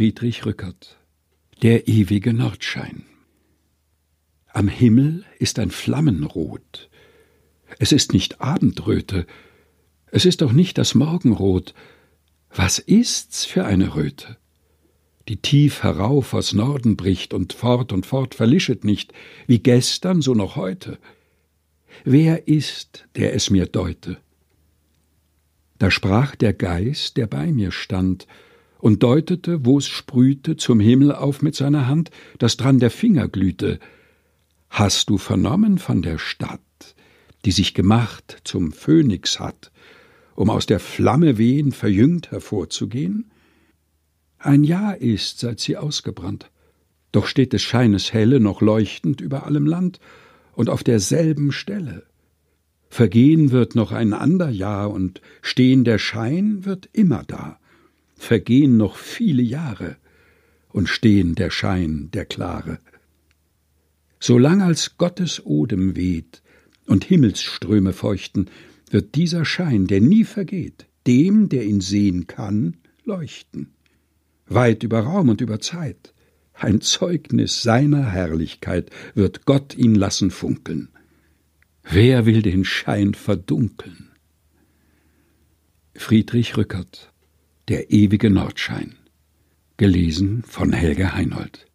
Friedrich Rückert Der ewige Nordschein Am Himmel ist ein Flammenrot. Es ist nicht Abendröte, es ist auch nicht das Morgenrot. Was ist's für eine Röte? Die tief herauf aus Norden bricht und fort und fort verlischet nicht, wie gestern, so noch heute. Wer ist, der es mir deute? Da sprach der Geist, der bei mir stand, und deutete, wo's sprühte, zum Himmel auf mit seiner Hand, dass dran der Finger glühte. Hast du vernommen von der Stadt, die sich gemacht zum Phönix hat, um aus der Flamme wehen verjüngt hervorzugehen? Ein Jahr ist, seit sie ausgebrannt, doch steht des Scheines helle noch leuchtend über allem Land und auf derselben Stelle. Vergehen wird noch ein ander Jahr und stehen der Schein wird immer da vergehen noch viele Jahre und stehen der Schein der Klare. Solang als Gottes Odem weht und Himmelsströme feuchten, wird dieser Schein, der nie vergeht, dem, der ihn sehen kann, leuchten. Weit über Raum und über Zeit, ein Zeugnis seiner Herrlichkeit wird Gott ihn lassen funkeln. Wer will den Schein verdunkeln? Friedrich Rückert der ewige Nordschein. Gelesen von Helge Heinold.